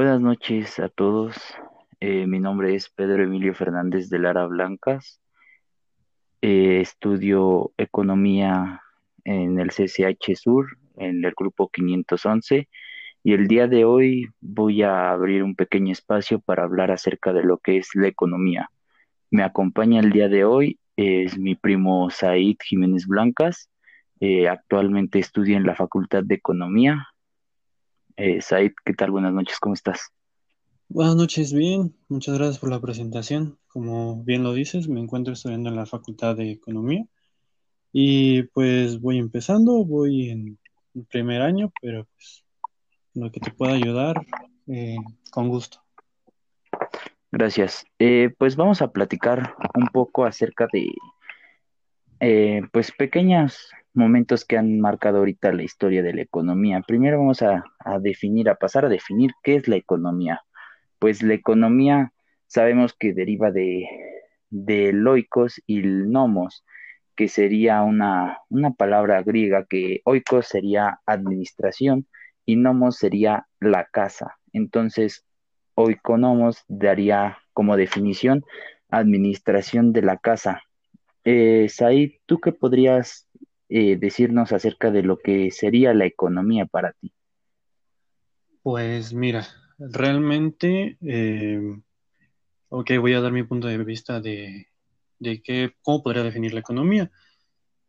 Buenas noches a todos. Eh, mi nombre es Pedro Emilio Fernández de Lara Blancas. Eh, estudio economía en el CCH Sur, en el grupo 511, y el día de hoy voy a abrir un pequeño espacio para hablar acerca de lo que es la economía. Me acompaña el día de hoy es mi primo Said Jiménez Blancas. Eh, actualmente estudia en la Facultad de Economía. Eh, Said, ¿qué tal? Buenas noches, ¿cómo estás? Buenas noches, bien. Muchas gracias por la presentación. Como bien lo dices, me encuentro estudiando en la Facultad de Economía y pues voy empezando, voy en el primer año, pero pues lo que te pueda ayudar, eh, con gusto. Gracias. Eh, pues vamos a platicar un poco acerca de, eh, pues, pequeños momentos que han marcado ahorita la historia de la economía. Primero vamos a, definir, a pasar a definir qué es la economía. Pues la economía sabemos que deriva de, de loicos y nomos, que sería una, una palabra griega que oikos sería administración y nomos sería la casa. Entonces, oikonomos daría como definición administración de la casa. Eh, Said, ¿tú qué podrías eh, decirnos acerca de lo que sería la economía para ti? Pues mira, realmente, eh, ok, voy a dar mi punto de vista de, de cómo podría definir la economía,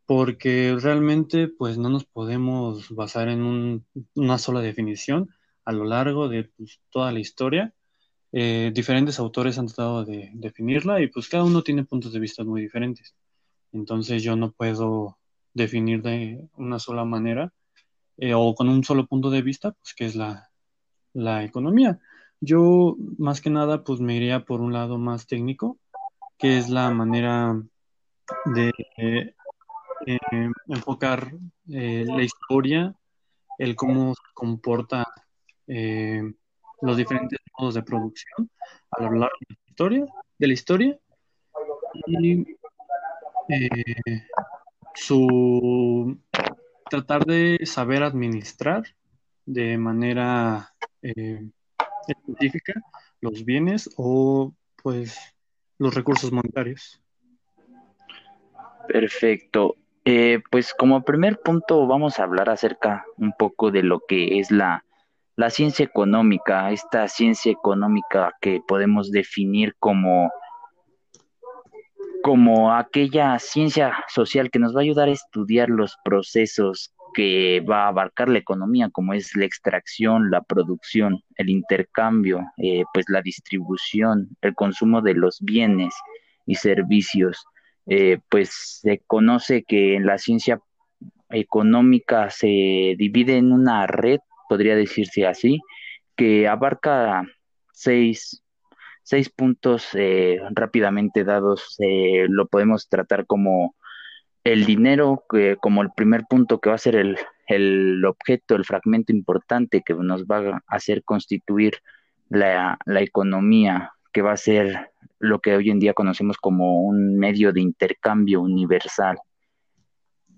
porque realmente pues no nos podemos basar en una sola definición a lo largo de pues, toda la historia. Eh, diferentes autores han tratado de definirla y pues cada uno tiene puntos de vista muy diferentes. Entonces yo no puedo definir de una sola manera eh, o con un solo punto de vista, pues que es la, la economía. Yo más que nada pues me iría por un lado más técnico, que es la manera de eh, enfocar la historia, el cómo se comporta los diferentes modos de producción a lo largo de la historia, de la historia y eh, su tratar de saber administrar de manera eh, específica los bienes o pues los recursos monetarios. Perfecto. Eh, pues como primer punto vamos a hablar acerca un poco de lo que es la la ciencia económica, esta ciencia económica que podemos definir como, como aquella ciencia social que nos va a ayudar a estudiar los procesos que va a abarcar la economía, como es la extracción, la producción, el intercambio, eh, pues la distribución, el consumo de los bienes y servicios. Eh, pues se conoce que en la ciencia económica se divide en una red podría decirse así, que abarca seis, seis puntos eh, rápidamente dados. Eh, lo podemos tratar como el dinero, como el primer punto que va a ser el, el objeto, el fragmento importante que nos va a hacer constituir la, la economía, que va a ser lo que hoy en día conocemos como un medio de intercambio universal.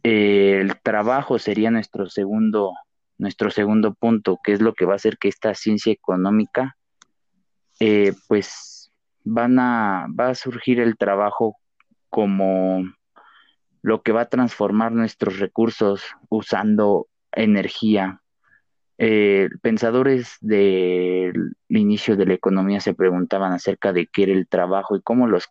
el trabajo sería nuestro segundo nuestro segundo punto, que es lo que va a hacer que esta ciencia económica, eh, pues van a, va a surgir el trabajo como lo que va a transformar nuestros recursos usando energía. Eh, pensadores del inicio de la economía se preguntaban acerca de qué era el trabajo y cómo los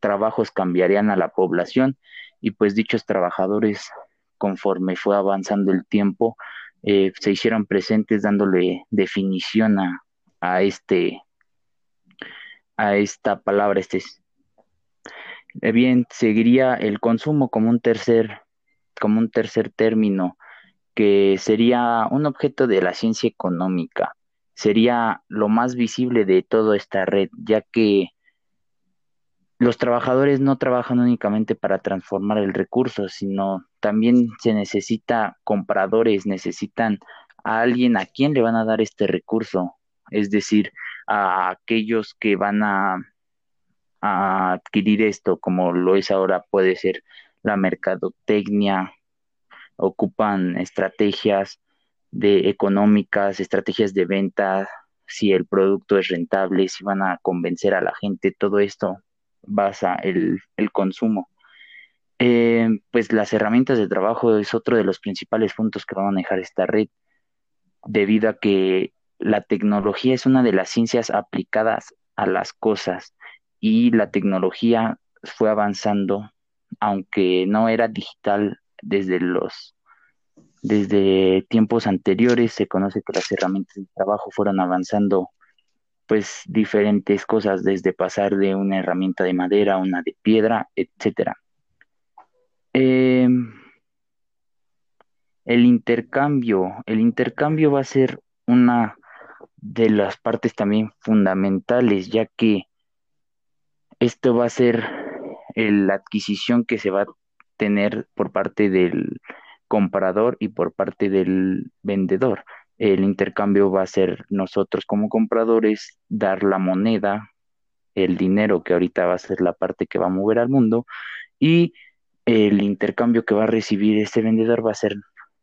trabajos cambiarían a la población y pues dichos trabajadores conforme fue avanzando el tiempo eh, se hicieron presentes dándole definición a, este a esta palabra este eh, bien seguiría el consumo como un tercer como un tercer término que sería un objeto de la ciencia económica sería lo más visible de toda esta red ya que los trabajadores no trabajan únicamente para transformar el recurso, sino también se necesita compradores, necesitan a alguien a quien le van a dar este recurso, es decir, a aquellos que van a, adquirir esto, como lo es ahora, puede ser la mercadotecnia, ocupan estrategias de económicas, estrategias de venta, si el producto es rentable, si van a convencer a la gente, todo esto basa el, el consumo. Eh, pues las herramientas de trabajo es otro de los principales puntos que va a manejar esta red, debido a que la tecnología es una de las ciencias aplicadas a las cosas y la tecnología fue avanzando, aunque no era digital desde los desde tiempos anteriores se conoce que las herramientas de trabajo fueron avanzando pues diferentes cosas desde pasar de una herramienta de madera a una de piedra, etcétera. Em, el intercambio, el intercambio va a ser una de las partes también fundamentales, ya que esto va a ser la adquisición que se va a tener por parte del comprador y por parte del vendedor. El intercambio va a ser nosotros como compradores dar la moneda, el dinero que ahorita va a ser la parte que va a mover al mundo y el intercambio que va a recibir este vendedor va a ser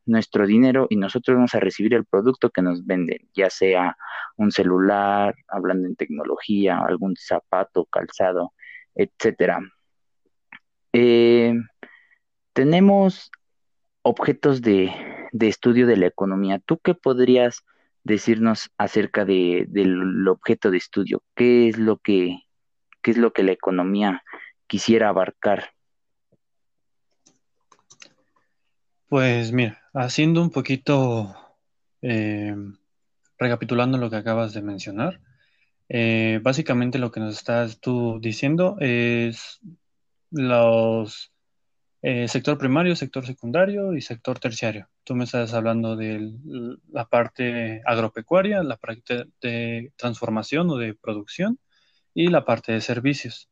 nuestro dinero y nosotros vamos a recibir el producto que nos venden, ya sea un celular, hablando en tecnología, algún zapato, calzado, etcétera. Eh, tenemos objetos de, estudio de la economía. ¿Tú qué podrías decirnos acerca de, del objeto de estudio? ¿Qué es lo que, qué es lo que la economía quisiera abarcar? Pues mira, haciendo un poquito, eh, recapitulando lo que acabas de mencionar, eh, básicamente lo que nos estás tú diciendo es los eh, sector primario, sector secundario y sector terciario. Tú me estás hablando de la parte agropecuaria, la parte de transformación o de producción y la parte de servicios.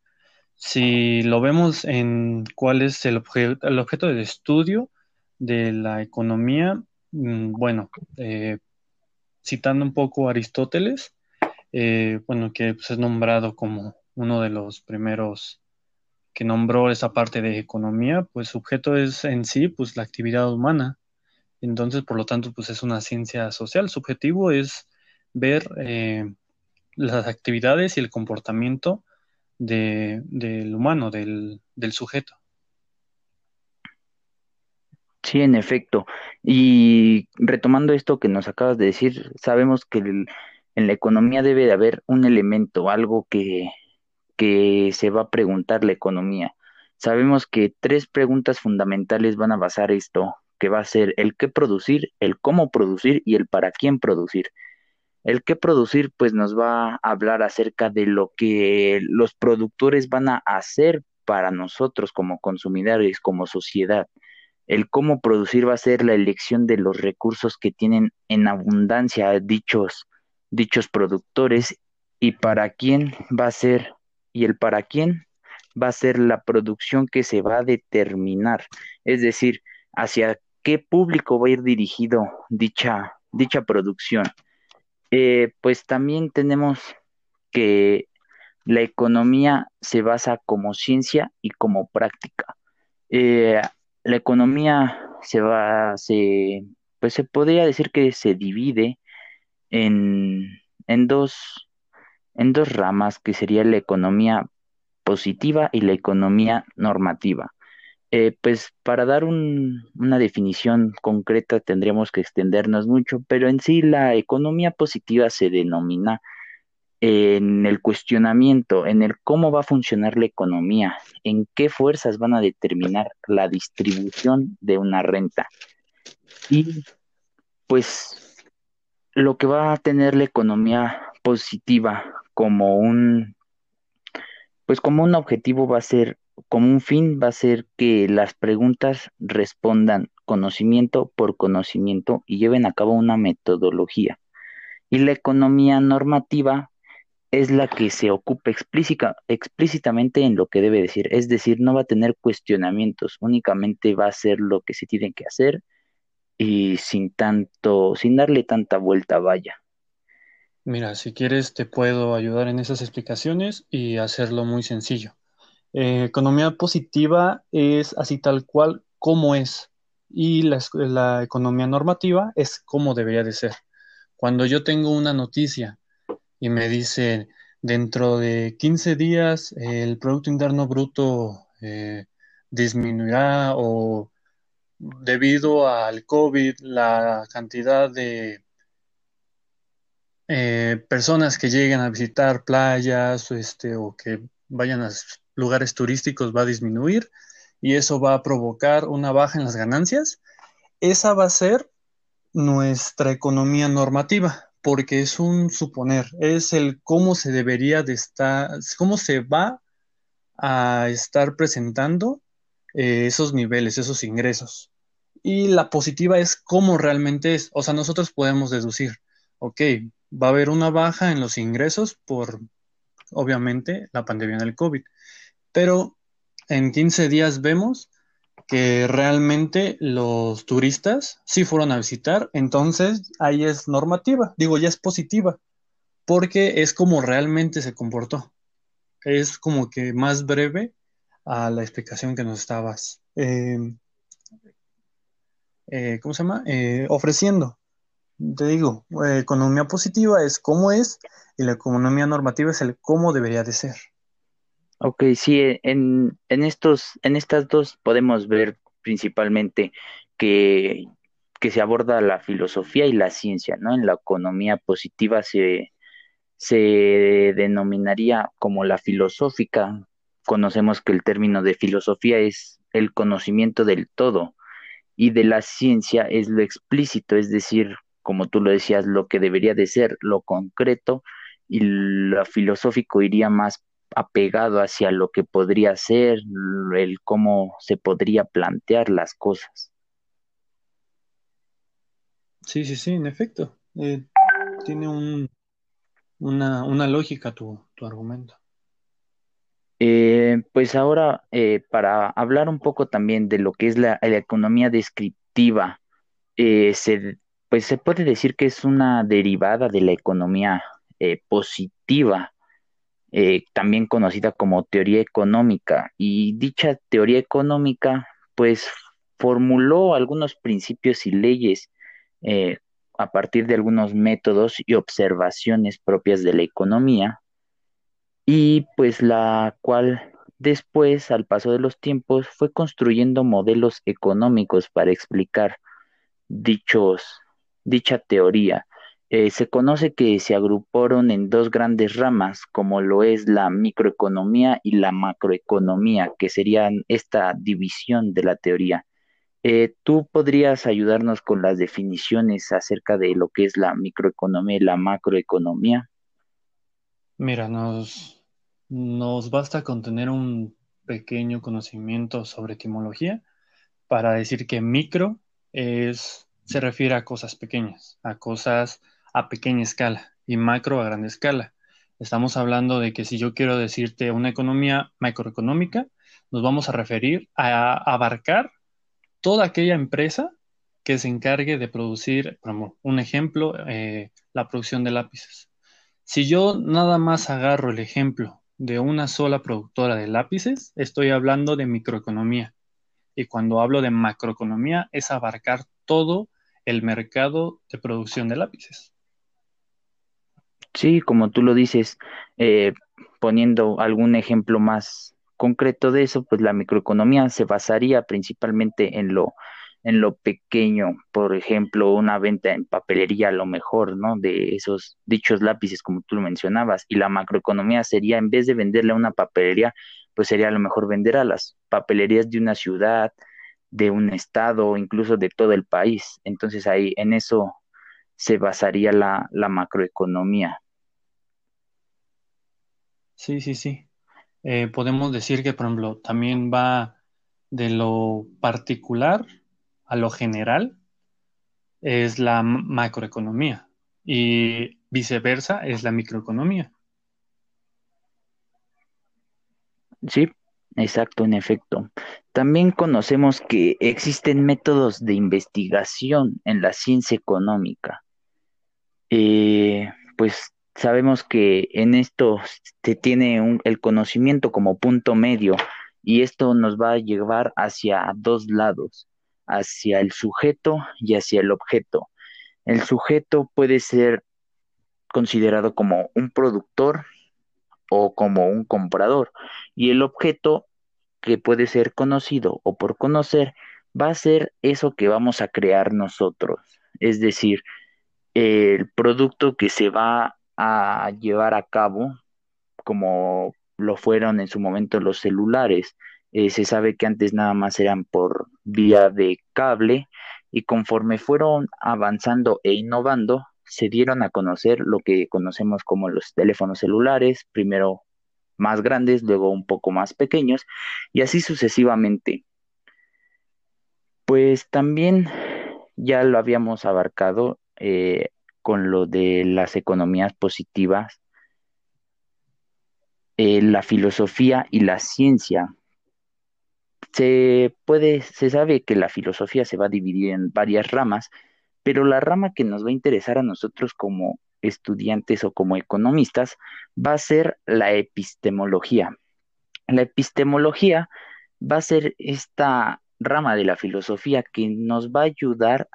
Si lo vemos en cuál es el, el objeto de estudio, de la economía, mm, bueno, eh, citando un poco a Aristóteles, eh, bueno, que pues, es nombrado como uno de los primeros que nombró esa parte de economía, pues su objeto es en sí, pues la actividad humana. Entonces, por lo tanto, pues es una ciencia social. Su objetivo es ver eh, las actividades y el comportamiento del humano, del sujeto. Sí, en efecto. Y retomando esto que nos acabas de decir, sabemos que en la economía debe de haber un elemento, algo que, que se va a preguntar la economía. Sabemos que tres preguntas fundamentales van a basar esto, que va a ser el qué producir, el cómo producir y el para quién producir. El qué producir, pues nos va a hablar acerca de lo que los productores van a hacer para nosotros como consumidores, como sociedad el cómo producir va a ser la elección de los recursos que tienen en abundancia dichos, dichos productores y para quién va a ser y el para quién va a ser la producción que se va a determinar, es decir, hacia qué público va a ir dirigido dicha, dicha producción. Eh, pues también tenemos que la economía se basa como ciencia y como práctica. Eh, la economía se va, se, pues se podría decir que se divide en, en dos, en dos ramas, que sería la economía positiva y la economía normativa. Eh, pues para dar una definición concreta tendríamos que extendernos mucho, pero en sí la economía positiva se denomina en el cuestionamiento, en el cómo va a funcionar la economía, en qué fuerzas van a determinar la distribución de una renta. Y pues lo que va a tener la economía positiva como un pues como un objetivo va a ser como un fin va a ser que las preguntas respondan conocimiento por conocimiento y lleven a cabo una metodología. Y la economía normativa es la que se ocupa explícita, explícitamente en lo que debe decir. Es decir, no va a tener cuestionamientos, únicamente va a hacer lo que se tiene que hacer y sin tanto, sin darle tanta vuelta, vaya. Mira, si quieres te puedo ayudar en esas explicaciones y hacerlo muy sencillo. Eh, economía positiva es así tal cual como es y la, economía normativa es como debería de ser. Cuando yo tengo una noticia y me dice, dentro de 15 días el Producto Interno Bruto eh, disminuirá o debido al COVID la cantidad de eh, personas que lleguen a visitar playas este, o que vayan a lugares turísticos va a disminuir y eso va a provocar una baja en las ganancias. Esa va a ser nuestra economía normativa, porque es un suponer, es el cómo se debería de estar, cómo se va a estar presentando eh, esos niveles, esos ingresos. Y la positiva es cómo realmente es. O sea, nosotros podemos deducir, ok, va a haber una baja en los ingresos por, obviamente, la pandemia del COVID. Pero en 15 días vemos que realmente los turistas sí fueron a visitar, entonces ahí es normativa, digo, ya es positiva, porque es como realmente se comportó. Es como que más breve a la explicación que nos estabas, eh, eh, ¿cómo se llama? Eh, ofreciendo te digo, eh, economía positiva es cómo es y la economía normativa es el cómo debería de ser. Ok, sí, en, en, estos, en estas dos podemos ver principalmente que, que se aborda la filosofía y la ciencia, ¿no? En la economía positiva se, se denominaría como la filosófica. Conocemos que el término de filosofía es el conocimiento del todo y de la ciencia es lo explícito, es decir, como tú lo decías, lo que debería de ser, lo concreto, y lo filosófico iría más apegado hacia lo que podría ser, el cómo se podría plantear las cosas. Sí, sí, sí, en efecto. Eh, tiene un, una, lógica tu, argumento. Eh, pues ahora, eh, para hablar un poco también de lo que es la, economía descriptiva, se, pues se puede decir que es una derivada de la economía positiva, eh, también conocida como teoría económica. Y dicha teoría económica, pues formuló algunos principios y leyes eh, a partir de algunos métodos y observaciones propias de la economía, y pues la cual después, al paso de los tiempos, fue construyendo modelos económicos para explicar dichos dicha teoría. Eh, se conoce que se agruparon en dos grandes ramas, como lo es la microeconomía y la macroeconomía, que serían esta división de la teoría. Eh, ¿Tú podrías ayudarnos con las definiciones acerca de lo que es la microeconomía y la macroeconomía? Mira, nos, nos basta con tener un pequeño conocimiento sobre etimología para decir que micro es se refiere a cosas pequeñas, a cosas a pequeña escala y macro a gran escala. Estamos hablando de que si yo quiero decirte una economía macroeconómica, nos vamos a referir a abarcar toda aquella empresa que se encargue de producir, un ejemplo, eh, la producción de lápices. Si yo nada más agarro el ejemplo de una sola productora de lápices, estoy hablando de microeconomía. Y cuando hablo de macroeconomía es abarcar todo el mercado de producción de lápices. Sí, como tú lo dices, eh, poniendo algún ejemplo más concreto de eso, pues la microeconomía se basaría principalmente en lo, en lo pequeño, por ejemplo, una venta en papelería a lo mejor, ¿no? De esos dichos lápices, como tú lo mencionabas, y la macroeconomía sería, en vez de venderle a una papelería, pues sería a lo mejor vender a las papelerías de una ciudad, de un estado, incluso de todo el país. Entonces ahí en eso se basaría la, macroeconomía. Sí, sí, sí. Eh, podemos decir que, por ejemplo, también va de lo particular a lo general, es la macroeconomía y viceversa es la microeconomía. Sí, exacto, en efecto. También conocemos que existen métodos de investigación en la ciencia económica. Eh, pues sabemos que en esto se tiene el conocimiento como punto medio y esto nos va a llevar hacia dos lados, hacia el sujeto y hacia el objeto. El sujeto puede ser considerado como un productor o como un comprador. Y el objeto que puede ser conocido o por conocer va a ser eso que vamos a crear nosotros. Es decir, el producto que se va a llevar a cabo, como lo fueron en su momento los celulares. Eh, se sabe que antes nada más eran por vía de cable y conforme fueron avanzando e innovando, se dieron a conocer lo que conocemos como los teléfonos celulares, primero más grandes, luego un poco más pequeños y así sucesivamente. Pues también ya lo habíamos abarcado eh, con lo de las economías positivas, eh, la filosofía y la ciencia. Se puede, se sabe que la filosofía se va a dividir en varias ramas, pero la rama que nos va a interesar a nosotros como estudiantes o como economistas va a ser la epistemología. La epistemología va a ser esta rama de la filosofía que nos va a ayudar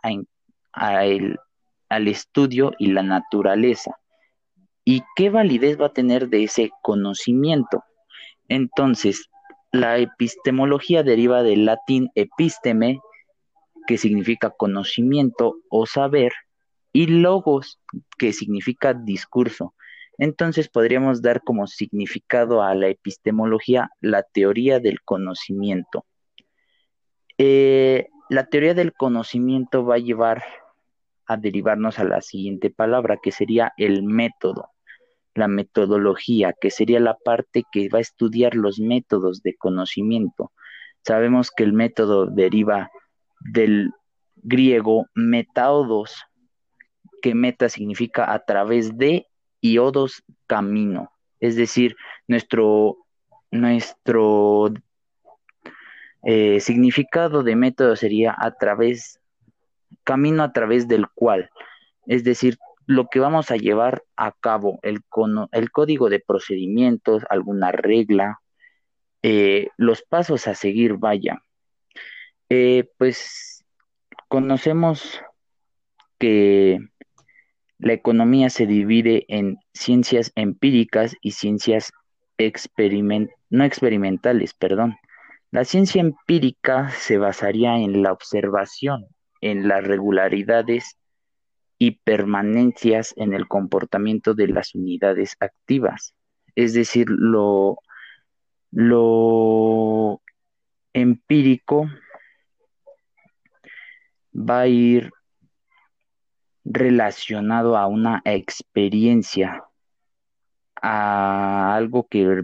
al estudio y la naturaleza. ¿Y qué validez va a tener de ese conocimiento? Entonces, la epistemología deriva del latín episteme, que significa conocimiento o saber, y logos, que significa discurso. Entonces podríamos dar como significado a la epistemología la teoría del conocimiento. Eh, la teoría del conocimiento va a llevar a derivarnos a la siguiente palabra, que sería el método, la metodología, que sería la parte que va a estudiar los métodos de conocimiento. Sabemos que el método deriva del griego metaodos, que meta significa a través de y odos camino. Es decir, nuestro, nuestro eh, significado de método sería a través, camino a través del cual. Es decir, lo que vamos a llevar a cabo, el, el código de procedimientos, alguna regla, eh, los pasos a seguir, vaya. Eh, pues conocemos que la economía se divide en ciencias empíricas y ciencias no experimentales, perdón. La ciencia empírica se basaría en la observación, en las regularidades y permanencias en el comportamiento de las unidades activas. Es decir, lo, lo empírico va a ir relacionado a una experiencia, a algo que,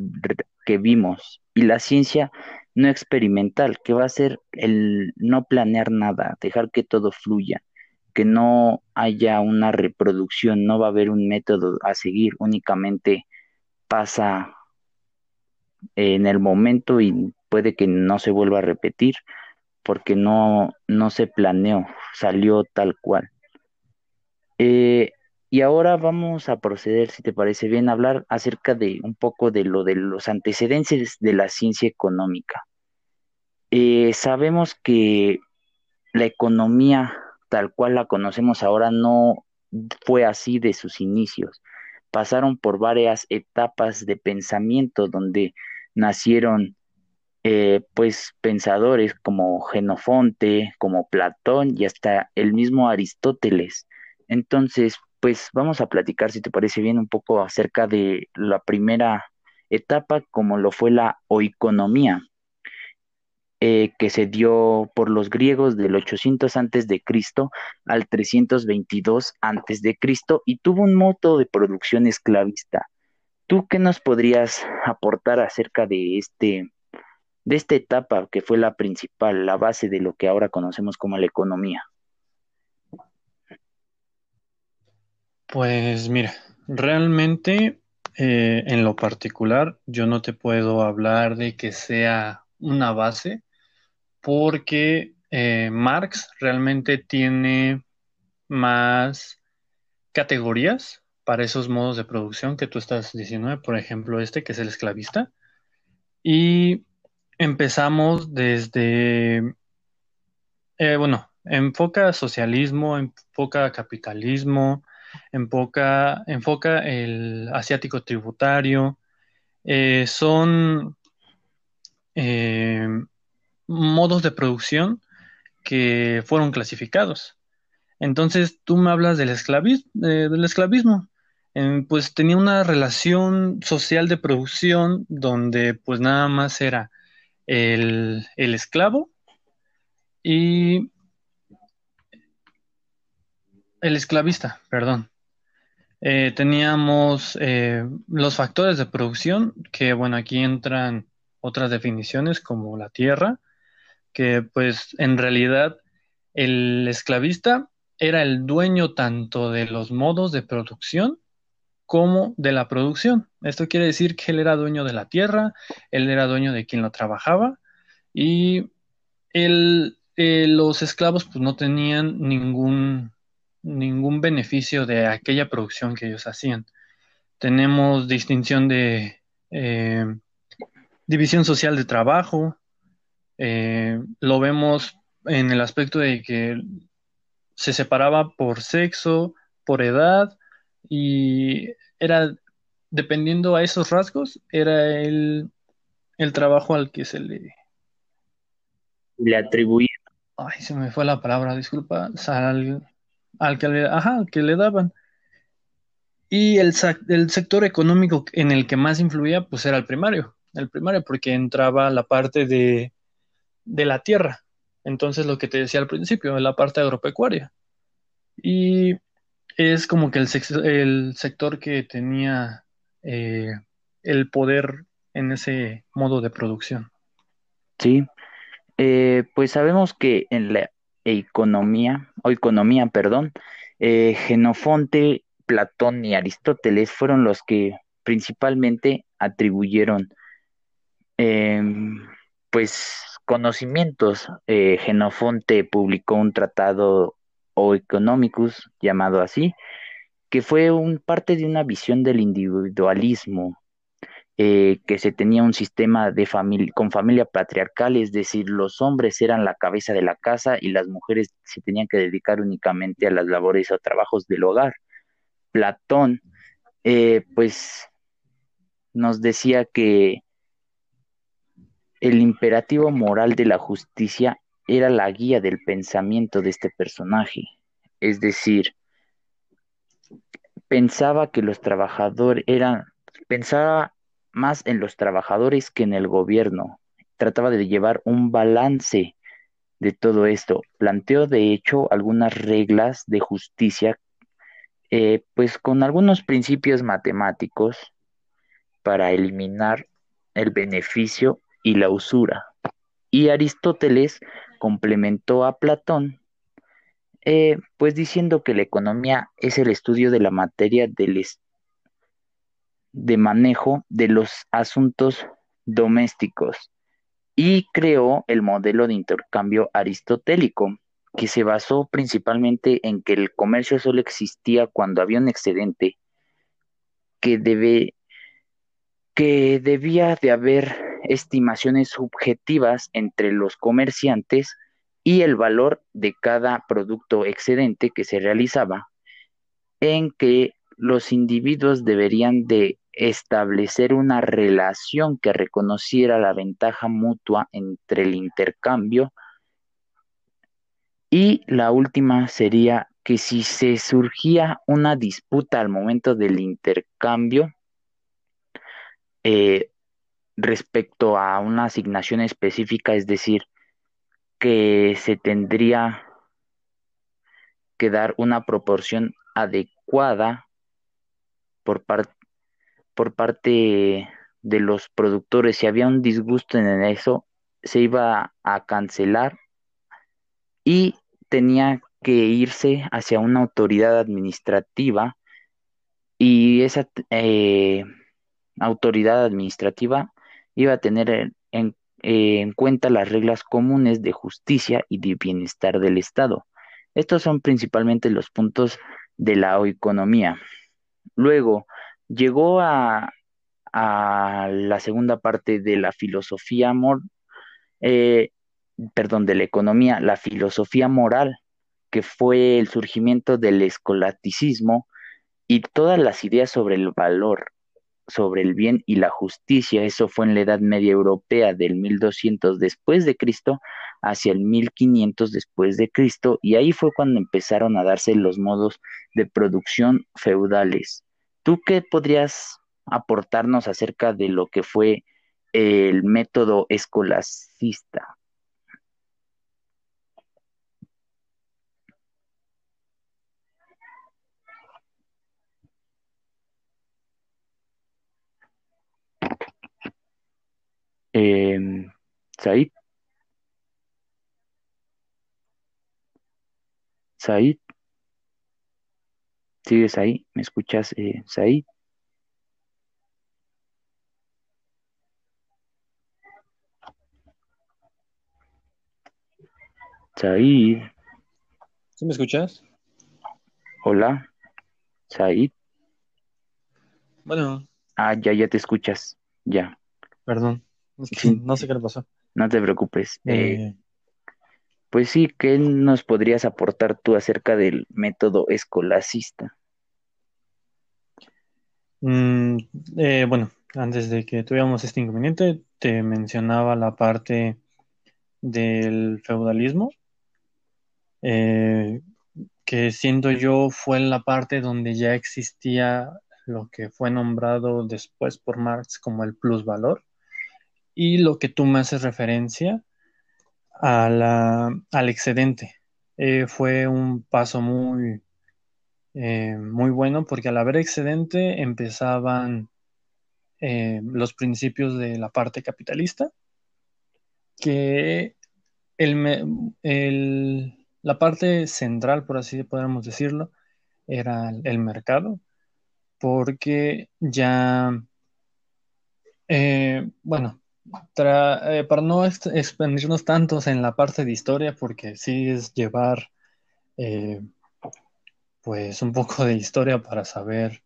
que vimos. Y la ciencia no experimental, que va a ser el no planear nada, dejar que todo fluya, que no haya una reproducción, no va a haber un método a seguir, únicamente pasa en el momento y puede que no se vuelva a repetir porque no, no se planeó, salió tal cual. Eh, y ahora vamos a proceder, si te parece bien, a hablar acerca de un poco de lo de los antecedentes de la ciencia económica. Eh, sabemos que la economía tal cual la conocemos ahora no fue así de sus inicios. Pasaron por varias etapas de pensamiento donde nacieron eh, pues pensadores como Genofonte, como Platón y hasta el mismo Aristóteles. Entonces, pues vamos a platicar, si te parece bien, un poco acerca de la primera etapa, como lo fue la oeconomía, eh, que se dio por los griegos del 800 antes de Cristo al 322 antes de Cristo y tuvo un modo de producción esclavista. ¿Tú qué nos podrías aportar acerca de este de esta etapa que fue la principal, la base de lo que ahora conocemos como la economía? Pues mira, realmente eh, en lo particular yo no te puedo hablar de que sea una base porque eh, Marx realmente tiene más categorías para esos modos de producción que tú estás diciendo, por ejemplo este que es el esclavista. Y empezamos desde, eh, bueno, enfoca socialismo, enfoca capitalismo, enfoca, enfoca el asiático tributario, eh, son eh, modos de producción que fueron clasificados. Entonces, tú me hablas del esclavismo, del esclavismo. pues tenía una relación social de producción donde pues nada más era el, el esclavo y el esclavista, perdón. Eh, teníamos eh, los factores de producción, que bueno, aquí entran otras definiciones como la tierra, que pues en realidad el esclavista era el dueño tanto de los modos de producción como de la producción. Esto quiere decir que él era dueño de la tierra, él era dueño de quien lo trabajaba y él, eh, los esclavos pues no tenían ningún, ningún beneficio de aquella producción que ellos hacían. Tenemos distinción de eh, división social de trabajo, eh, lo vemos en el aspecto de que se separaba por sexo, por edad y era, dependiendo a esos rasgos, era el, el trabajo al que se le... Le atribuía. Ay, se me fue la palabra, disculpa. Al, al que le, que le daban. Y el, el sector económico en el que más influía, pues era el primario. El primario, porque entraba la parte de, de la tierra. Entonces, lo que te decía al principio, la parte agropecuaria. Y es como que el, el sector que tenía eh, el poder en ese modo de producción. Sí, eh, pues sabemos que en la economía, o economía, perdón, eh, Genofonte, Platón y Aristóteles fueron los que principalmente atribuyeron em, pues conocimientos. Genofonte publicó un tratado o Economicus, llamado así, que fue un, parte de una visión del individualismo, eh, que se tenía un sistema de familia, con familia patriarcal, es decir, los hombres eran la cabeza de la casa y las mujeres se tenían que dedicar únicamente a las labores o trabajos del hogar. Platón, eh, pues, nos decía que el imperativo moral de la justicia era la guía del pensamiento de este personaje. Es decir, pensaba que los trabajadores eran, pensaba más en los trabajadores que en el gobierno. Trataba de llevar un balance de todo esto. Planteó, de hecho, algunas reglas de justicia, eh, pues con algunos principios matemáticos para eliminar el beneficio y la usura. Y Aristóteles complementó a Platón, eh, pues diciendo que la economía es el estudio de la materia del de manejo de los asuntos domésticos y creó el modelo de intercambio aristotélico, que se basó principalmente en que el comercio solo existía cuando había un excedente que, debe, que debía de haber estimaciones subjetivas entre los comerciantes y el valor de cada producto excedente que se realizaba, en que los individuos deberían de establecer una relación que reconociera la ventaja mutua entre el intercambio. Y la última sería que si se surgía una disputa al momento del intercambio, eh, respecto a una asignación específica, es decir, que se tendría que dar una proporción adecuada por, por parte de los productores. Si había un disgusto en eso, se iba a cancelar y tenía que irse hacia una autoridad administrativa y esa eh, autoridad administrativa iba a tener en, cuenta las reglas comunes de justicia y de bienestar del Estado. Estos son principalmente los puntos de la economía. Luego llegó a, la segunda parte de la filosofía amor, eh, perdón, de la economía, la filosofía moral, que fue el surgimiento del escolasticismo y todas las ideas sobre el valor, sobre el bien y la justicia, eso fue en la Edad Media Europea del 1200 después de Cristo hacia el 1500 después de Cristo y ahí fue cuando empezaron a darse los modos de producción feudales. ¿Tú qué podrías aportarnos acerca de lo que fue el método escolacista? Said, ¿sigues ahí? ¿Me escuchas, eh, Said? Said, ¿Sí me escuchas? hola, Said. Bueno, Ah, ya, ya te escuchas, ya. perdón, es que Sí, no sé qué le pasó. no te preocupes. Eh, Eh, pues sí, ¿qué nos podrías aportar tú acerca del método escolacista? Mm, eh, bueno, antes de que tuviéramos este inconveniente, te mencionaba la parte del feudalismo, eh, que siento yo fue la parte donde ya existía lo que fue nombrado después por Marx como el plusvalor, y lo que tú me haces referencia a la- al excedente. Eh, fue un paso muy, eh, muy bueno porque al haber excedente empezaban eh, los principios de la parte capitalista, que el, el- la parte central, por así podríamos decirlo, era el, mercado, porque ya, eh, bueno, eh, para no ex- expandirnos tantos en la parte de historia, porque sí es llevar eh, pues un poco de historia para saber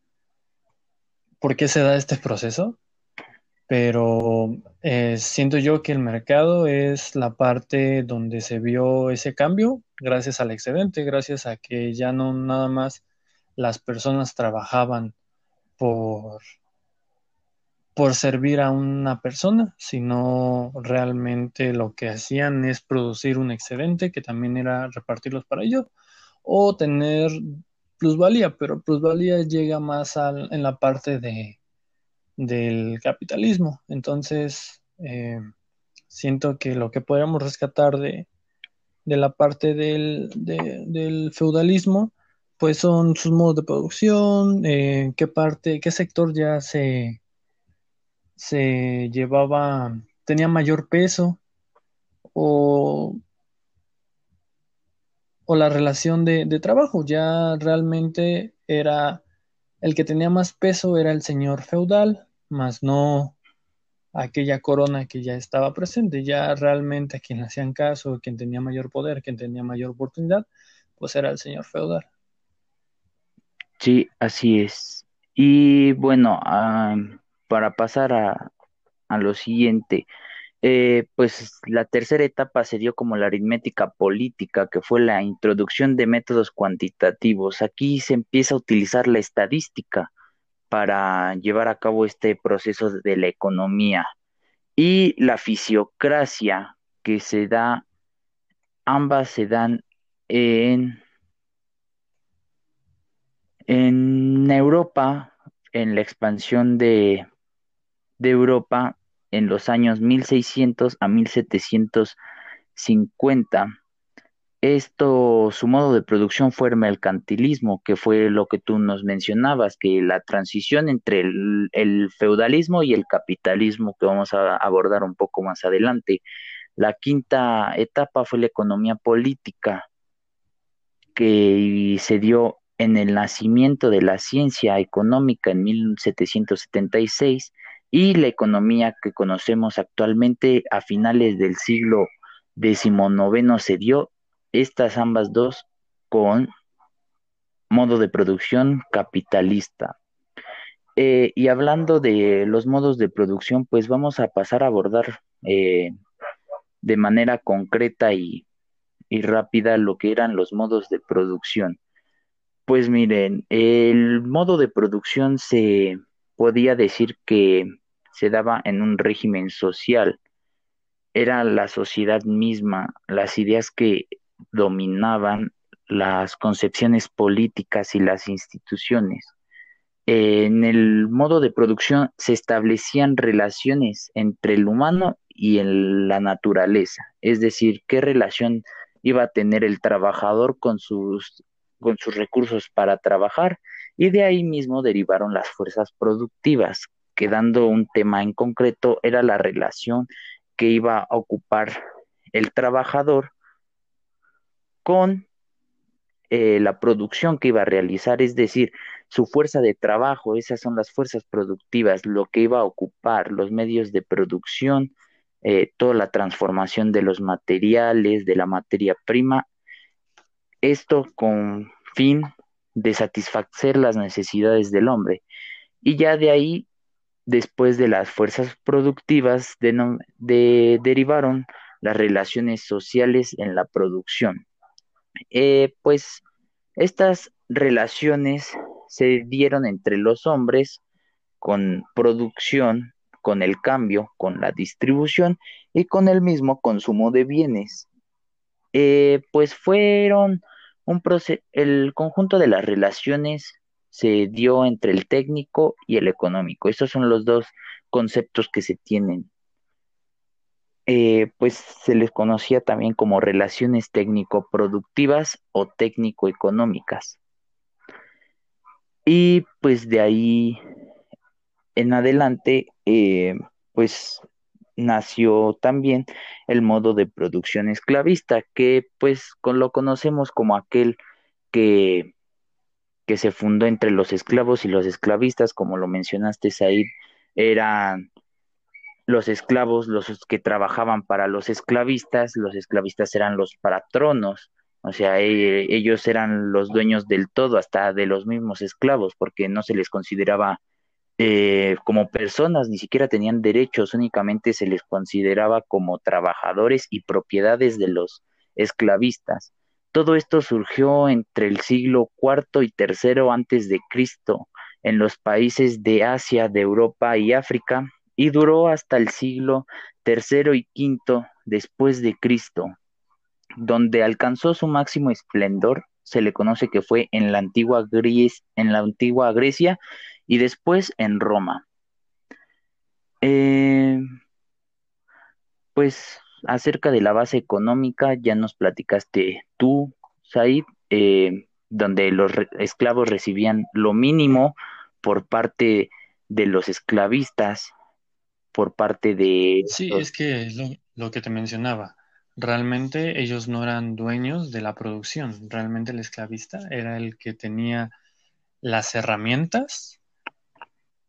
por qué se da este proceso, pero eh, siento yo que el mercado es la parte donde se vio ese cambio gracias al excedente, gracias a que ya no nada más las personas trabajaban por, por servir a una persona, sino realmente lo que hacían es producir un excedente que también era repartirlos para ellos o tener plusvalía, pero plusvalía llega más al- en la parte de, del capitalismo. Entonces, eh, siento que lo que podríamos rescatar de, de la parte del, de- del feudalismo, pues son sus modos de producción, eh, qué parte, qué sector ya se, se llevaba, tenía mayor peso, o, o la relación de, de trabajo. Ya realmente era el que tenía más peso era el señor feudal, más no aquella corona que ya estaba presente. Ya realmente a quien le hacían caso, quien tenía mayor poder, quien tenía mayor oportunidad, pues era el señor feudal. Sí, así es. Y bueno, ah, para pasar a, a lo siguiente, eh, pues la tercera etapa se dio como la aritmética política, que fue la introducción de métodos cuantitativos. Aquí se empieza a utilizar la estadística para llevar a cabo este proceso de la economía y la fisiocracia que se da, ambas se dan en, en Europa, en la expansión de, de Europa en los años 1600 a 1750. Esto, su modo de producción fue el mercantilismo, que fue lo que tú nos mencionabas, que la transición entre el, el feudalismo y el capitalismo, que vamos a abordar un poco más adelante. La quinta etapa fue la economía política, que se dio en el nacimiento de la ciencia económica en 1776 y la economía que conocemos actualmente a finales del siglo XIX se dio estas ambas dos con modo de producción capitalista. Eh, y hablando de los modos de producción, pues vamos a pasar a abordar eh, de manera concreta y, y rápida lo que eran los modos de producción. Pues miren, el modo de producción se podía decir que se daba en un régimen social. Era la sociedad misma, las ideas que dominaban las concepciones políticas y las instituciones. En el modo de producción se establecían relaciones entre el humano y la naturaleza, es decir, qué relación iba a tener el trabajador con sus, con sus recursos para trabajar y de ahí mismo derivaron las fuerzas productivas, quedando un tema en concreto era la relación que iba a ocupar el trabajador con eh, la producción que iba a realizar, es decir, su fuerza de trabajo, esas son las fuerzas productivas, lo que iba a ocupar, los medios de producción, eh, toda la transformación de los materiales, de la materia prima, esto con fin de satisfacer las necesidades del hombre. Y ya de ahí, después de las fuerzas productivas, de, derivaron las relaciones sociales en la producción. Eh, pues estas relaciones se dieron entre los hombres con producción, con el cambio, con la distribución y con el mismo consumo de bienes. Eh, pues fueron un el conjunto de las relaciones se dio entre el técnico y el económico. Estos son los dos conceptos que se tienen. Eh, pues se les conocía también como relaciones técnico-productivas o técnico-económicas. Y pues de ahí en adelante, eh, pues nació también el modo de producción esclavista, que pues lo conocemos como aquel que, que se fundó entre los esclavos y los esclavistas, como lo mencionaste, Said, eran los esclavos los que trabajaban para los esclavistas, los esclavistas eran los patronos, o sea, e, ellos eran los dueños del todo, hasta de los mismos esclavos, porque no se les consideraba eh, como personas, ni siquiera tenían derechos, únicamente se les consideraba como trabajadores y propiedades de los esclavistas. Todo esto surgió entre el siglo IV y III antes de Cristo en los países de Asia, de Europa y África, y duró hasta el siglo III y V después de Cristo donde alcanzó su máximo esplendor, se le conoce que fue en la antigua, Grecia y después en Roma. Eh, pues acerca de la base económica ya nos platicaste tú, Said, eh, donde los esclavos recibían lo mínimo por parte de los esclavistas, por parte de... Sí, es que lo, lo que te mencionaba, realmente ellos no eran dueños de la producción, realmente el esclavista era el que tenía las herramientas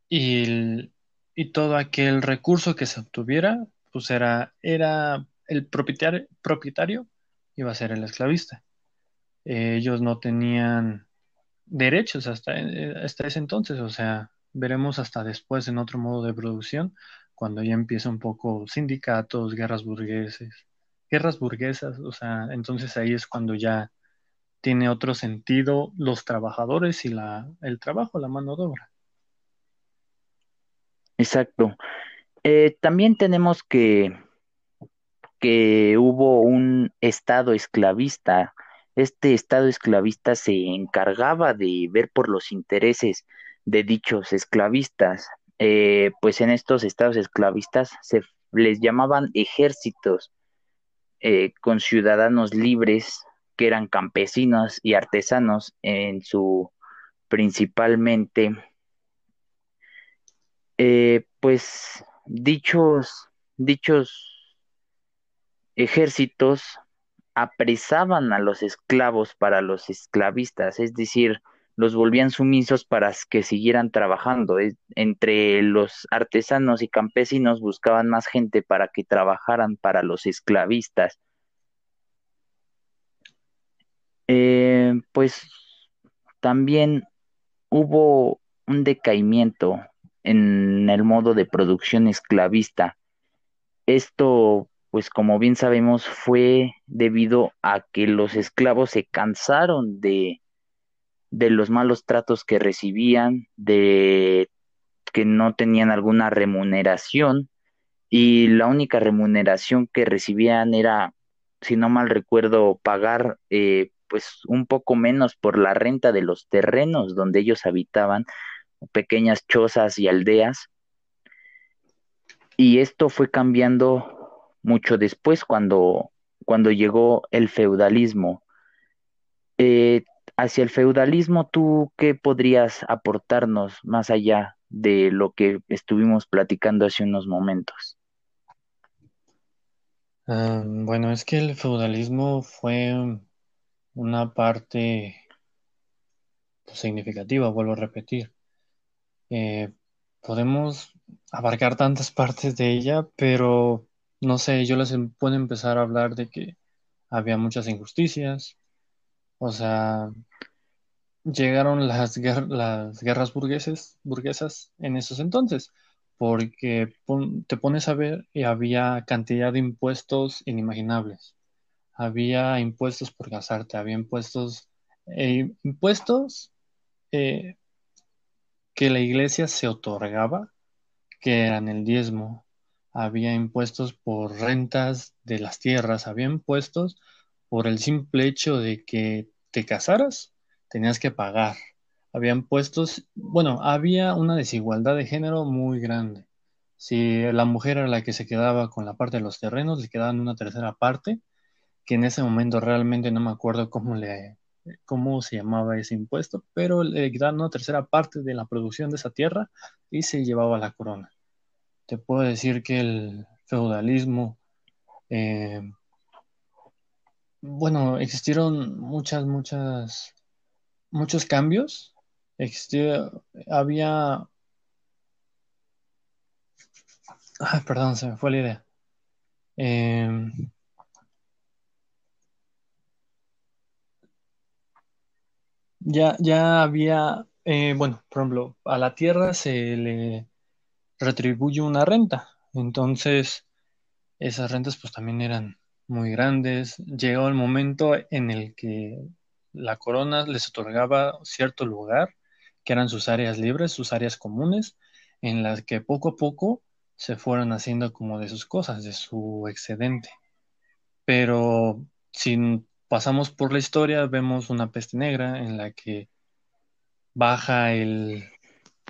y, todo aquel recurso que se obtuviera, pues era, era el propietario, propietario iba a ser el esclavista. ellos no tenían derechos hasta, hasta ese entonces, o sea, veremos hasta después en otro modo de producción, cuando ya empieza un poco sindicatos, guerras burgueses, guerras burguesas, o sea, entonces ahí es cuando ya tiene otro sentido los trabajadores y la, el trabajo, la mano de obra. Exacto. Eh, también tenemos que, que hubo un estado esclavista. Este estado esclavista se encargaba de ver por los intereses de dichos esclavistas. Eh, pues en estos estados esclavistas se les llamaban ejércitos eh, con ciudadanos libres que eran campesinos y artesanos en su principalmente pues dichos dichos ejércitos apresaban a los esclavos para los esclavistas, es decir, los volvían sumisos para que siguieran trabajando. Entre los artesanos y campesinos buscaban más gente para que trabajaran para los esclavistas. Eh, pues también hubo un decaimiento en el modo de producción esclavista. Esto, pues como bien sabemos, fue debido a que los esclavos se cansaron de de los malos tratos que recibían, de que no tenían alguna remuneración y la única remuneración que recibían era, si no mal recuerdo, pagar eh, pues un poco menos por la renta de los terrenos donde ellos habitaban, pequeñas chozas y aldeas. Y esto fue cambiando mucho después cuando, cuando llegó el feudalismo. Eh, hacia el feudalismo, ¿tú qué podrías aportarnos más allá de lo que estuvimos platicando hace unos momentos? Ah, bueno, es que el feudalismo fue una parte pues, significativa, vuelvo a repetir. Eh, podemos abarcar tantas partes de ella, pero no sé, yo les em, puedo empezar a hablar de que había muchas injusticias, o sea, llegaron las, las guerras burgueses, burguesas en esos entonces, porque te pones a ver y había cantidad de impuestos inimaginables. Había impuestos por casarte, había impuestos, eh, impuestos eh, que la iglesia se otorgaba, que eran el diezmo. Había impuestos por rentas de las tierras, había impuestos por el simple hecho de que te casaras tenías que pagar. Habían puestos, bueno, había una desigualdad de género muy grande. Si la mujer era la que se quedaba con la parte de los terrenos, le quedaban una tercera parte, que en ese momento realmente no me acuerdo cómo le cómo se llamaba ese impuesto, pero le quedaban una tercera parte de la producción de esa tierra y se llevaba la corona. Te puedo decir que el feudalismo eh, bueno, existieron muchas, muchas muchos cambios. había... perdón, se me fue la idea. Em, ya, ya había, eh, bueno, por ejemplo, a la tierra se le retribuye una renta. Entonces, esas rentas pues también eran muy grandes. Llegó el momento en el que la corona les otorgaba cierto lugar, que eran sus áreas libres, sus áreas comunes, en las que poco a poco se fueron haciendo como de sus cosas, de su excedente. Pero si pasamos por la historia, vemos una peste negra en la que baja el,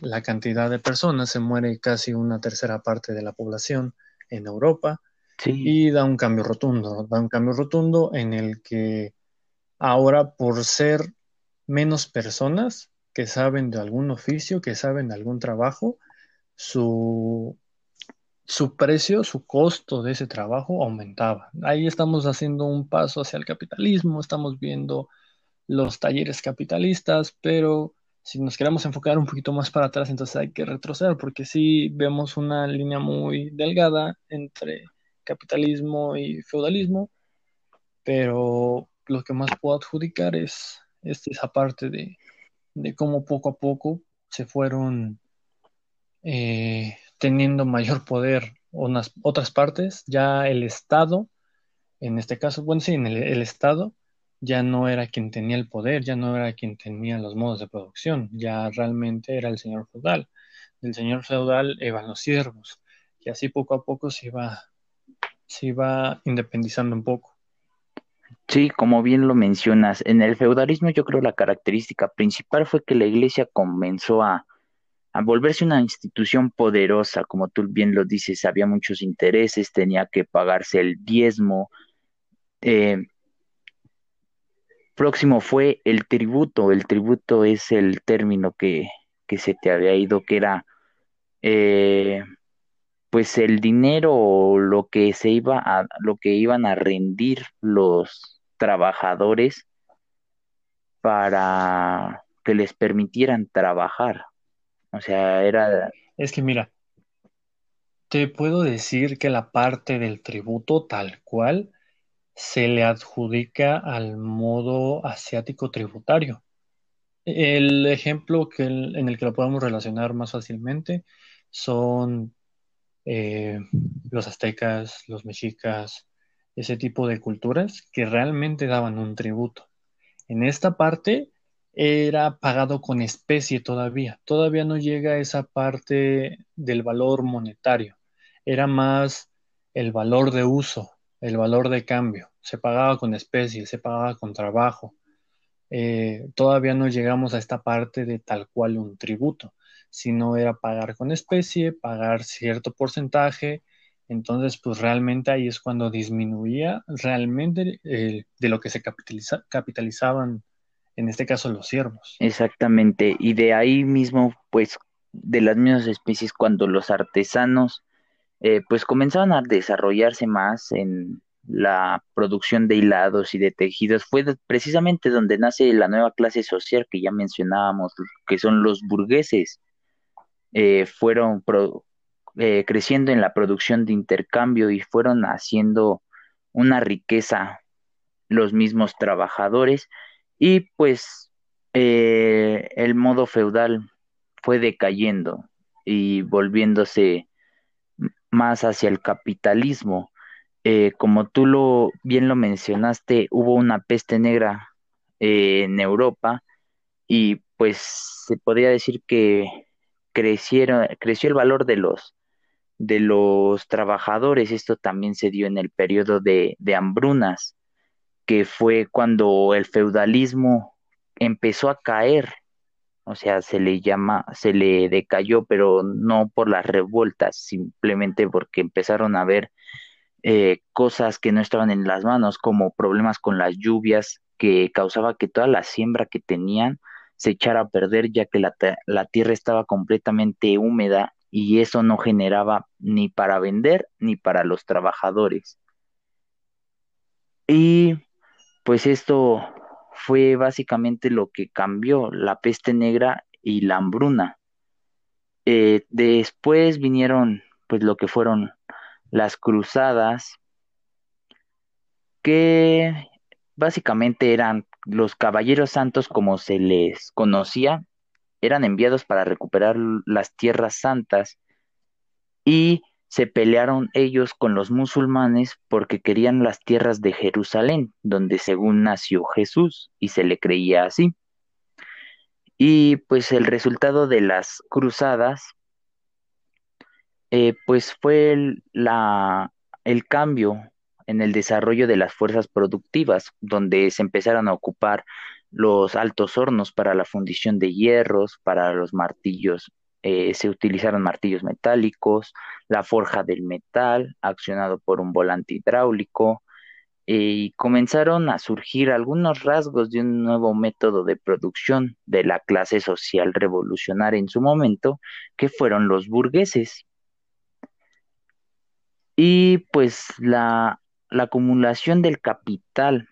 la cantidad de personas, se muere casi una tercera parte de la población en Europa y da un cambio rotundo, da un cambio rotundo en el que Ahora, por ser menos personas que saben de algún oficio, que saben de algún trabajo, su, su precio, su costo de ese trabajo aumentaba. Ahí estamos haciendo un paso hacia el capitalismo, estamos viendo los talleres capitalistas, pero si nos queremos enfocar un poquito más para atrás, entonces hay que retroceder, porque sí vemos una línea muy delgada entre capitalismo y feudalismo, pero lo que más puedo adjudicar es, esa parte de, cómo poco a poco se fueron eh, teniendo mayor poder unas otras partes, ya el Estado, en este caso, bueno, sí, en el, Estado ya no era quien tenía el poder, ya no era quien tenía los modos de producción, ya realmente era el señor feudal. El señor feudal iban los siervos, y así poco a poco se iba, se iba independizando un poco. Sí, como bien lo mencionas, en el feudalismo yo creo la característica principal fue que la iglesia comenzó a, volverse una institución poderosa, como tú bien lo dices, había muchos intereses, tenía que pagarse el diezmo. Eh, próximo fue el tributo, el tributo es el término que, que se te había ido, que era eh, pues el dinero o lo que se iba a, lo que iban a rendir los trabajadores para que les permitieran trabajar. O sea, era... Es que mira, te puedo decir que la parte del tributo tal cual se le adjudica al modo asiático tributario. El ejemplo que en el que lo podemos relacionar más fácilmente son eh, los aztecas, los mexicas, ese tipo de culturas que realmente daban un tributo. En esta parte, era pagado con especie todavía. Todavía no llega a esa parte del valor monetario. Era más el valor de uso, el valor de cambio. Se pagaba con especie, se pagaba con trabajo. Eh, todavía no llegamos a esta parte de tal cual un tributo, sino era pagar con especie, pagar cierto porcentaje. Entonces, pues realmente ahí es cuando disminuía realmente eh, de lo que se capitalizaban en este caso los ciervos. Exactamente, y de ahí mismo, pues, de las mismas especies, cuando los artesanos, eh, pues, comenzaban a desarrollarse más en la producción de hilados y de tejidos, fue precisamente donde nace la nueva clase social que ya mencionábamos, que son los burgueses. Eh, fueron eh, creciendo en la producción de intercambio y fueron haciendo una riqueza los mismos trabajadores y pues eh, el modo feudal fue decayendo y volviéndose más hacia el capitalismo. Eh, como tú lo bien lo mencionaste, hubo una peste negra eh, en Europa y pues se podría decir que crecieron, creció el valor de los de los trabajadores. Esto también se dio en el periodo de, de hambrunas que fue cuando el feudalismo empezó a caer, o sea, se le llama, se le decayó, pero no por las revueltas, simplemente porque empezaron a ver eh, cosas que no estaban en las manos, como problemas con las lluvias, que causaba que toda la siembra que tenían se echara a perder, ya que la, la tierra estaba completamente húmeda y eso no generaba ni para vender ni para los trabajadores. Y pues esto fue básicamente lo que cambió la peste negra y la hambruna. Eh, después vinieron pues lo que fueron las cruzadas, que básicamente eran los caballeros santos como se les conocía, eran enviados para recuperar las tierras santas y se pelearon ellos con los musulmanes porque querían las tierras de Jerusalén, donde según nació Jesús, y se le creía así. Y pues el resultado de las cruzadas, eh, pues fue la, el cambio en el desarrollo de las fuerzas productivas, donde se empezaron a ocupar los altos hornos para la fundición de hierros, para los martillos eh, se utilizaron martillos metálicos, la forja del metal, accionado por un volante hidráulico, y comenzaron a surgir algunos rasgos de un nuevo método de producción de la clase social revolucionaria en su momento, que fueron los burgueses. Y pues la, acumulación del capital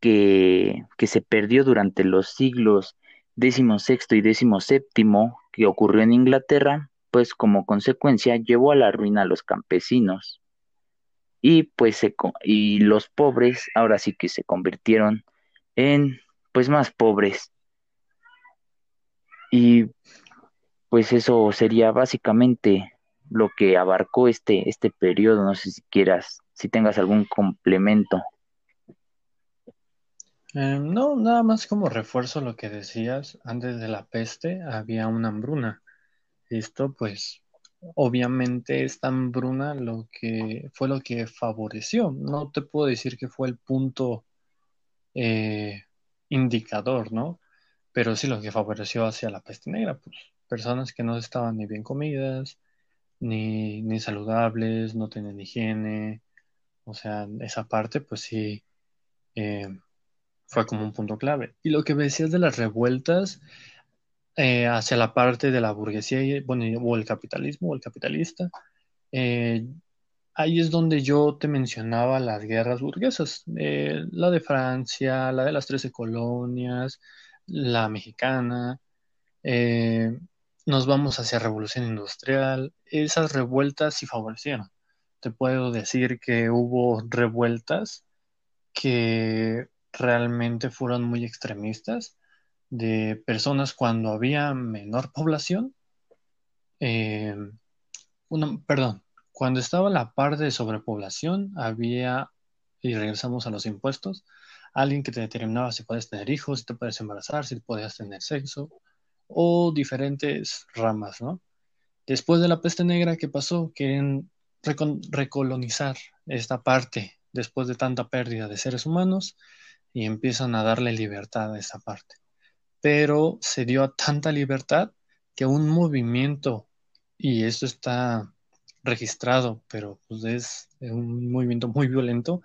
que, que se perdió durante los siglos XVI y XVII que ocurrió en Inglaterra, pues como consecuencia llevó a la ruina a los campesinos. Y pues y los pobres ahora sí que se convirtieron en pues más pobres. Y pues eso sería básicamente lo que abarcó este, este periodo. No sé si quieras, si tengas algún complemento. Eh, no, nada más como refuerzo lo que decías, antes de la peste había una hambruna. Esto pues obviamente esta hambruna lo que fue lo que favoreció. No te puedo decir que fue el punto eh, indicador, ¿no? Pero sí lo que favoreció hacia la peste negra, pues personas que no estaban ni bien comidas, ni, ni saludables, no tenían higiene, o sea, esa parte pues sí. Eh, fue como un punto clave. Y lo que me decías de las revueltas eh, hacia la parte de la burguesía, bueno, o el capitalismo, o el capitalista, eh, ahí es donde yo te mencionaba las guerras burguesas, eh, la de Francia, la de las Trece Colonias, la mexicana, nos vamos hacia revolución industrial, esas revueltas sí favorecieron. Te puedo decir que hubo revueltas que realmente fueron muy extremistas de personas cuando había menor población. Eh, perdón, cuando estaba la parte de sobrepoblación, había, y regresamos a los impuestos, alguien que te determinaba si puedes tener hijos, si te puedes embarazar, si podías tener sexo, o diferentes ramas, ¿no? Después de la peste negra que pasó, quieren recolonizar esta parte después de tanta pérdida de seres humanos y empiezan a darle libertad a esa parte. Pero se dio tanta libertad que un movimiento, y esto está registrado, pero pues es un movimiento muy violento,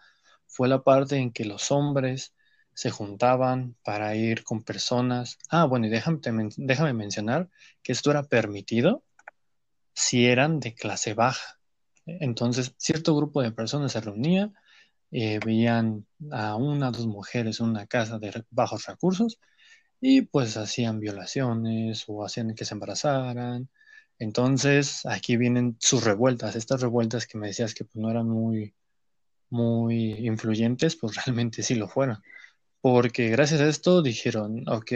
fue la parte en que los hombres se juntaban para ir con personas. Ah, bueno, y déjame, déjame mencionar que esto era permitido si eran de clase baja. Entonces, cierto grupo de personas se reunía, eh, veían a una o dos mujeres en una casa de bajos recursos y pues hacían violaciones o hacían que se embarazaran. Entonces, aquí vienen sus revueltas, estas revueltas que me decías que pues, no eran muy, muy influyentes, pues realmente sí lo fueron. Porque gracias a esto dijeron, ok,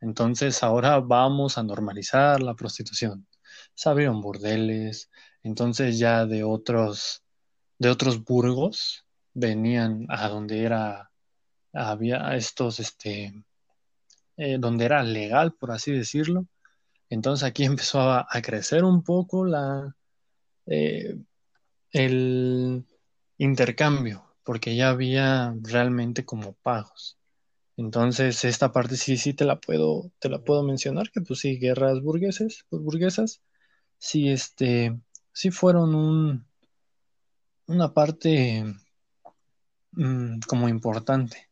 entonces ahora vamos a normalizar la prostitución. Se abrieron burdeles, entonces ya de otros, de otros burgos venían a donde era, había estos, este, eh, donde era legal, por así decirlo. Entonces aquí empezó a, crecer un poco la, eh, el intercambio, porque ya había realmente como pagos. Entonces, esta parte sí, sí te la puedo, te la puedo mencionar, que pues sí, guerras burgueses, pues, burguesas, sí, este, sí fueron un, una parte mm, como importante.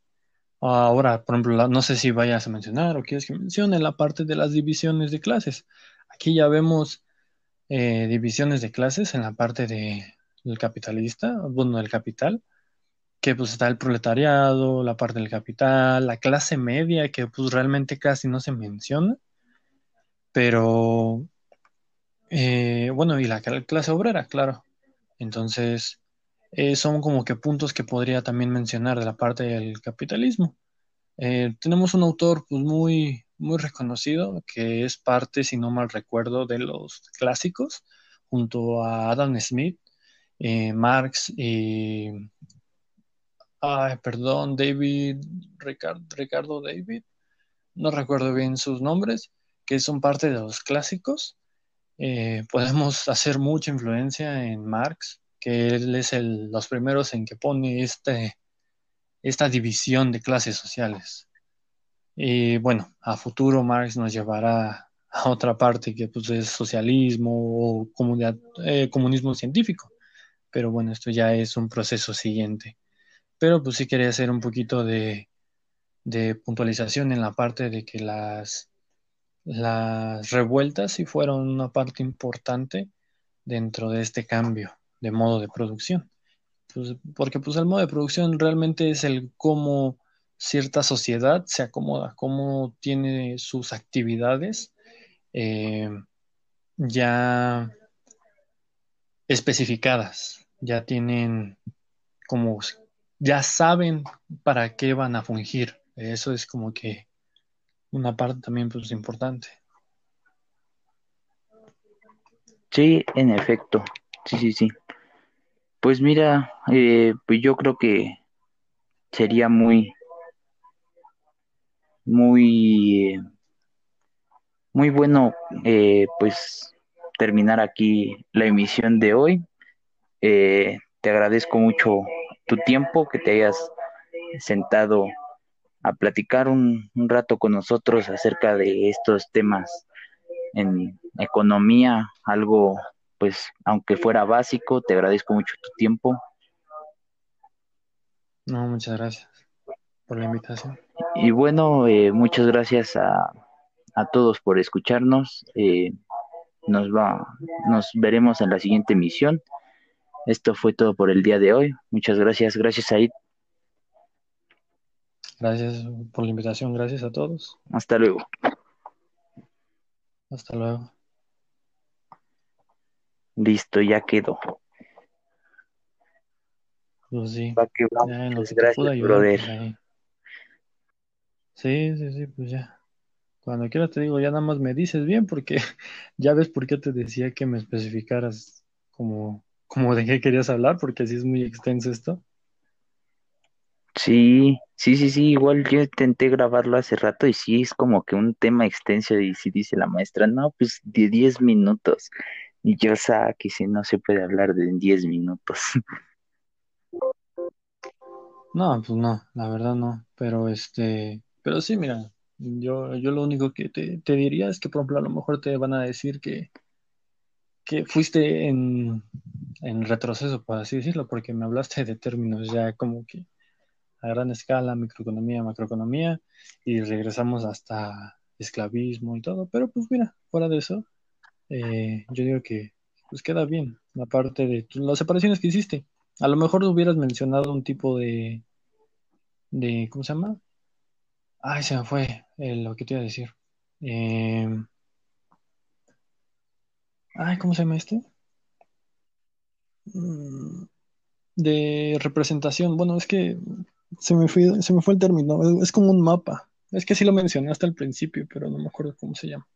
Ahora, por ejemplo, no sé si vayas a mencionar o quieres que mencione la parte de las divisiones de clases. Aquí ya vemos eh, divisiones de clases en la parte de, del capitalista, bueno, del capital, que pues está el proletariado, la parte del capital, la clase media, que pues realmente casi no se menciona, pero eh, bueno, y la clase obrera, claro. Entonces, eh, son como que puntos que podría también mencionar de la parte del capitalismo. Eh, tenemos un autor pues muy, muy reconocido que es parte, si no mal recuerdo, de los clásicos, junto a Adam Smith, Marx y Ay, perdón, David, Ricardo, David, no recuerdo bien sus nombres, que son parte de los clásicos. Eh, podemos hacer mucha influencia en Marx, que él es el, los primeros en que pone este, esta división de clases sociales. Y bueno, a futuro Marx nos llevará a otra parte que pues, es socialismo o eh, comunismo científico. Pero bueno, esto ya es un proceso siguiente. Pero pues sí quería hacer un poquito de, puntualización en la parte de que las, las revueltas sí fueron una parte importante dentro de este cambio de modo de producción. Pues, porque pues el modo de producción realmente es el cómo cierta sociedad se acomoda, cómo tiene sus actividades eh, ya especificadas, ya tienen como ya saben para qué van a fungir. Eso es como que una parte también pues importante. Sí, en efecto. Sí, sí, sí. Pues mira, eh, pues yo creo que sería muy, muy, muy bueno, eh, pues terminar aquí la emisión de hoy. Eh, te agradezco mucho tu tiempo, que te hayas sentado a platicar un, rato con nosotros acerca de estos temas en economía, algo pues aunque fuera básico, te agradezco mucho tu tiempo. No, muchas gracias por la invitación. Y bueno, eh, muchas gracias a, a, todos por escucharnos. Eh, nos va, nos veremos en la siguiente emisión. Esto fue todo por el día de hoy. Muchas gracias. Gracias, Said. Gracias por la invitación. Gracias a todos. Hasta luego. Hasta luego. Listo, ya quedó. Pues sí. gracias, brother. Pues sí, sí, sí, pues ya. Cuando quieras te digo, ya nada más me dices bien porque ya ves por qué te decía que me especificaras como como de qué querías hablar, porque así es muy extenso esto. Sí, sí, sí, sí, igual yo intenté grabarlo hace rato y sí es como que un tema extenso y si dice la maestra, no, pues de 10 minutos. Y yo sé que si no se puede hablar de 10 minutos. No, pues no, la verdad no. Pero este, pero sí, mira, yo, yo lo único que te, te diría es que, por ejemplo, a lo mejor te van a decir que, que fuiste en, en retroceso, por así decirlo, porque me hablaste de términos ya como que a gran escala, microeconomía, macroeconomía, y regresamos hasta esclavismo y todo. Pero pues mira, fuera de eso, eh, yo digo que pues queda bien, aparte de las separaciones que hiciste. A lo mejor hubieras mencionado un tipo de, de, ¿cómo se llama? Ay, se me fue eh, lo que te iba a decir. Eh, ay, ¿cómo se llama este? Mm, de representación. Bueno, es que se me fue, se me fue el término. Es como un mapa. Es que sí lo mencioné hasta el principio, pero no me acuerdo cómo se llama.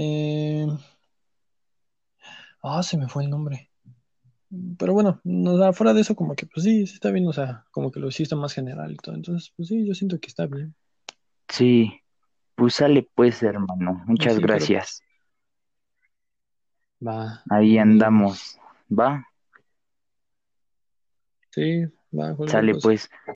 Eh, ah, se me fue el nombre. Pero bueno, no, fuera de eso, como que pues sí, sí está bien, o sea, como que lo hiciste más general y todo. Entonces, pues sí, yo siento que está bien. Sí, pues sale pues, hermano. Muchas sí, pero gracias. va, Ahí vemos. andamos. ¿Va? Sí, va, Sale cosa. pues.